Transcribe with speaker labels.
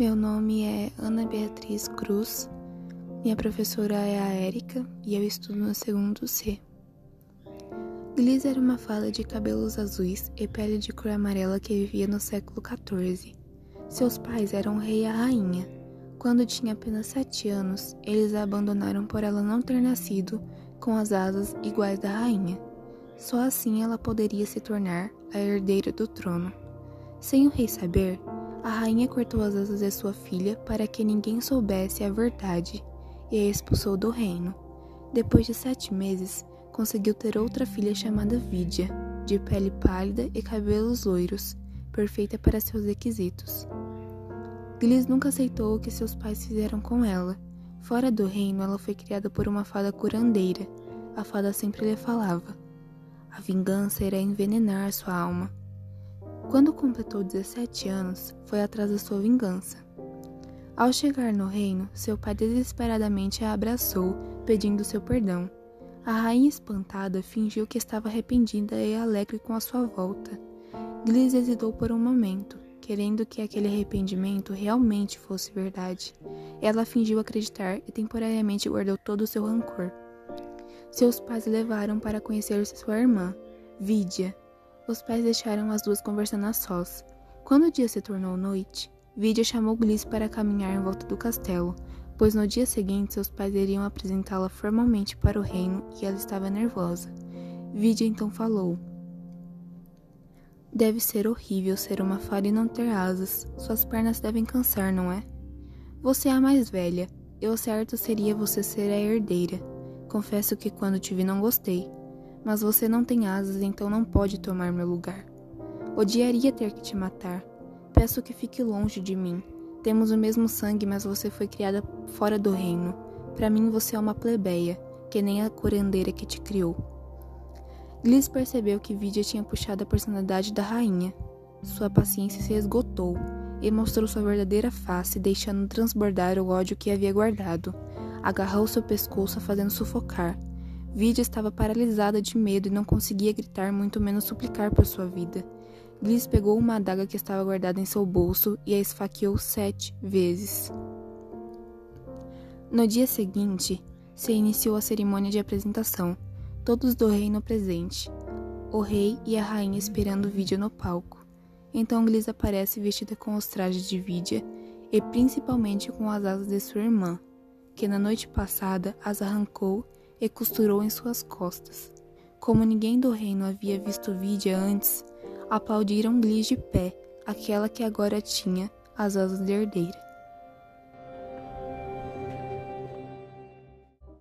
Speaker 1: Meu nome é Ana Beatriz Cruz, minha professora é a Érica e eu estudo no segundo C. Gliss era uma fada de cabelos azuis e pele de cor amarela que vivia no século XIV. Seus pais eram o rei e a rainha. Quando tinha apenas sete anos, eles a abandonaram por ela não ter nascido com as asas iguais da rainha. Só assim ela poderia se tornar a herdeira do trono. Sem o rei saber, a rainha cortou as asas de sua filha para que ninguém soubesse a verdade e a expulsou do reino. Depois de sete meses, conseguiu ter outra filha chamada Vidia, de pele pálida e cabelos loiros, perfeita para seus requisitos. Gliss nunca aceitou o que seus pais fizeram com ela. Fora do reino, ela foi criada por uma fada curandeira. A fada sempre lhe falava: a vingança irá envenenar sua alma. Quando completou 17 anos, foi atrás da sua vingança. Ao chegar no reino, seu pai desesperadamente a abraçou, pedindo seu perdão. A rainha espantada fingiu que estava arrependida e alegre com a sua volta. Gliss hesitou por um momento, querendo que aquele arrependimento realmente fosse verdade. Ela fingiu acreditar e temporariamente guardou todo o seu rancor. Seus pais levaram para conhecer sua irmã, Vidia, os pais deixaram as duas conversando a sós. Quando o dia se tornou noite, Vidia chamou Gliss para caminhar em volta do castelo, pois no dia seguinte seus pais iriam apresentá-la formalmente para o reino e ela estava nervosa. Vidia então falou: Deve ser horrível ser uma fada e não ter asas. Suas pernas devem cansar, não é? Você é a mais velha, e o certo seria você ser a herdeira. Confesso que quando te vi não gostei mas você não tem asas, então não pode tomar meu lugar. Odiaria ter que te matar. Peço que fique longe de mim. Temos o mesmo sangue, mas você foi criada fora do reino. Para mim você é uma plebeia, que nem a curandeira que te criou. Gliss percebeu que Vidia tinha puxado a personalidade da rainha. Sua paciência se esgotou e mostrou sua verdadeira face, deixando transbordar o ódio que havia guardado. Agarrou seu pescoço, fazendo sufocar. Vidia estava paralisada de medo e não conseguia gritar, muito menos suplicar por sua vida. Gliss pegou uma adaga que estava guardada em seu bolso e a esfaqueou sete vezes. No dia seguinte, se iniciou a cerimônia de apresentação, todos do reino presente, o rei e a rainha esperando Vidia no palco. Então Gliss aparece vestida com os trajes de Vidia e principalmente com as asas de sua irmã, que na noite passada as arrancou e costurou em suas costas. Como ninguém do reino havia visto Vidia antes, aplaudiram Gliss de pé, aquela que agora tinha as asas de herdeira.